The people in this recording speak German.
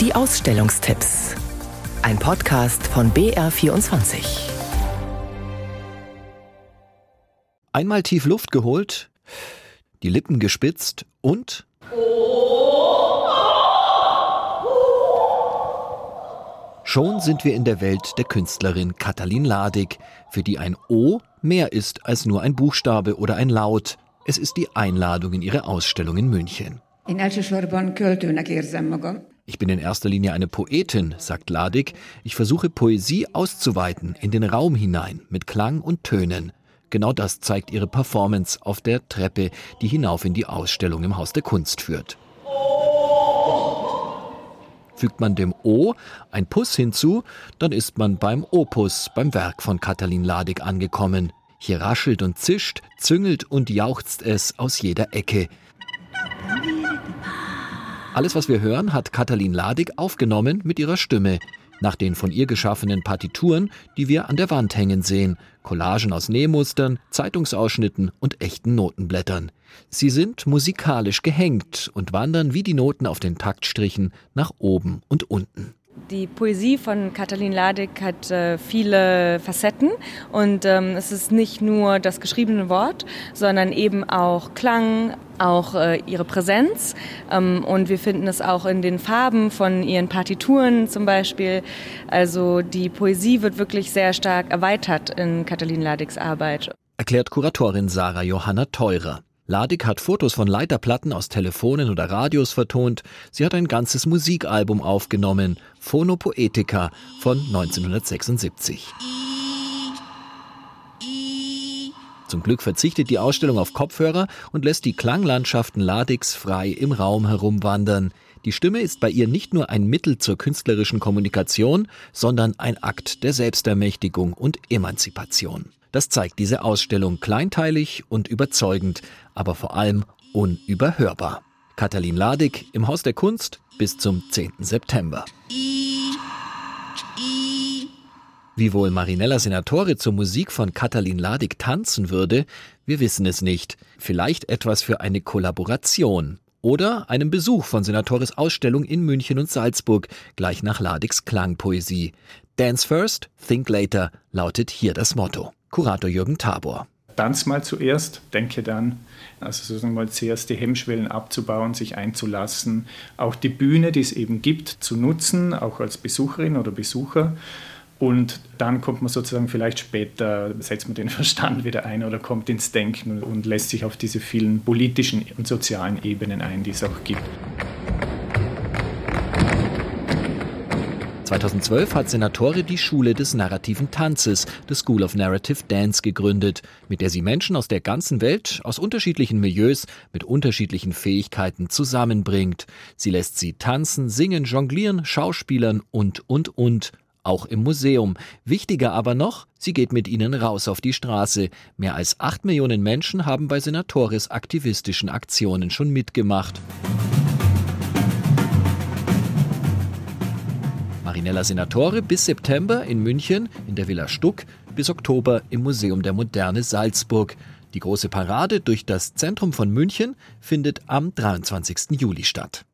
Die Ausstellungstipps. Ein Podcast von BR24. Einmal tief Luft geholt, die Lippen gespitzt und Schon sind wir in der Welt der Künstlerin Katalin Ladig, für die ein O mehr ist als nur ein Buchstabe oder ein Laut. Es ist die Einladung in ihre Ausstellung in München. Ich bin in erster Linie eine Poetin, sagt Ladig. Ich versuche Poesie auszuweiten in den Raum hinein mit Klang und Tönen. Genau das zeigt ihre Performance auf der Treppe, die hinauf in die Ausstellung im Haus der Kunst führt. Fügt man dem O ein Puss hinzu, dann ist man beim Opus, beim Werk von Katalin Ladig angekommen. Hier raschelt und zischt, züngelt und jauchzt es aus jeder Ecke. Alles, was wir hören, hat Katalin Ladig aufgenommen mit ihrer Stimme nach den von ihr geschaffenen Partituren, die wir an der Wand hängen sehen, Collagen aus Nähmustern, Zeitungsausschnitten und echten Notenblättern. Sie sind musikalisch gehängt und wandern wie die Noten auf den Taktstrichen nach oben und unten. Die Poesie von Katalin Ladig hat äh, viele Facetten und ähm, es ist nicht nur das geschriebene Wort, sondern eben auch Klang, auch äh, ihre Präsenz ähm, und wir finden es auch in den Farben von ihren Partituren zum Beispiel. Also die Poesie wird wirklich sehr stark erweitert in Katalin Ladigs Arbeit. Erklärt Kuratorin Sarah Johanna Teurer. Ladig hat Fotos von Leiterplatten aus Telefonen oder Radios vertont. Sie hat ein ganzes Musikalbum aufgenommen, Phonopoetica von 1976. Zum Glück verzichtet die Ausstellung auf Kopfhörer und lässt die Klanglandschaften Ladigs frei im Raum herumwandern. Die Stimme ist bei ihr nicht nur ein Mittel zur künstlerischen Kommunikation, sondern ein Akt der Selbstermächtigung und Emanzipation. Das zeigt diese Ausstellung kleinteilig und überzeugend, aber vor allem unüberhörbar. Katalin Ladig im Haus der Kunst bis zum 10. September. Wie wohl Marinella Senatore zur Musik von Katalin Ladig tanzen würde, wir wissen es nicht. Vielleicht etwas für eine Kollaboration. Oder einem Besuch von Senatores Ausstellung in München und Salzburg, gleich nach Ladigs Klangpoesie. Dance first, think later lautet hier das Motto. Kurator Jürgen Tabor. Tanz mal zuerst, denke dann. Also sozusagen mal zuerst die Hemmschwellen abzubauen, sich einzulassen, auch die Bühne, die es eben gibt, zu nutzen, auch als Besucherin oder Besucher. Und dann kommt man sozusagen vielleicht später, setzt man den Verstand wieder ein oder kommt ins Denken und lässt sich auf diese vielen politischen und sozialen Ebenen ein, die es auch gibt. 2012 hat Senatore die Schule des narrativen Tanzes, The School of Narrative Dance, gegründet, mit der sie Menschen aus der ganzen Welt, aus unterschiedlichen Milieus, mit unterschiedlichen Fähigkeiten zusammenbringt. Sie lässt sie tanzen, singen, jonglieren, schauspielern und, und, und. Auch im Museum. Wichtiger aber noch, sie geht mit ihnen raus auf die Straße. Mehr als acht Millionen Menschen haben bei Senatoris aktivistischen Aktionen schon mitgemacht. Marinella Senatore bis September in München in der Villa Stuck, bis Oktober im Museum der Moderne Salzburg. Die große Parade durch das Zentrum von München findet am 23. Juli statt.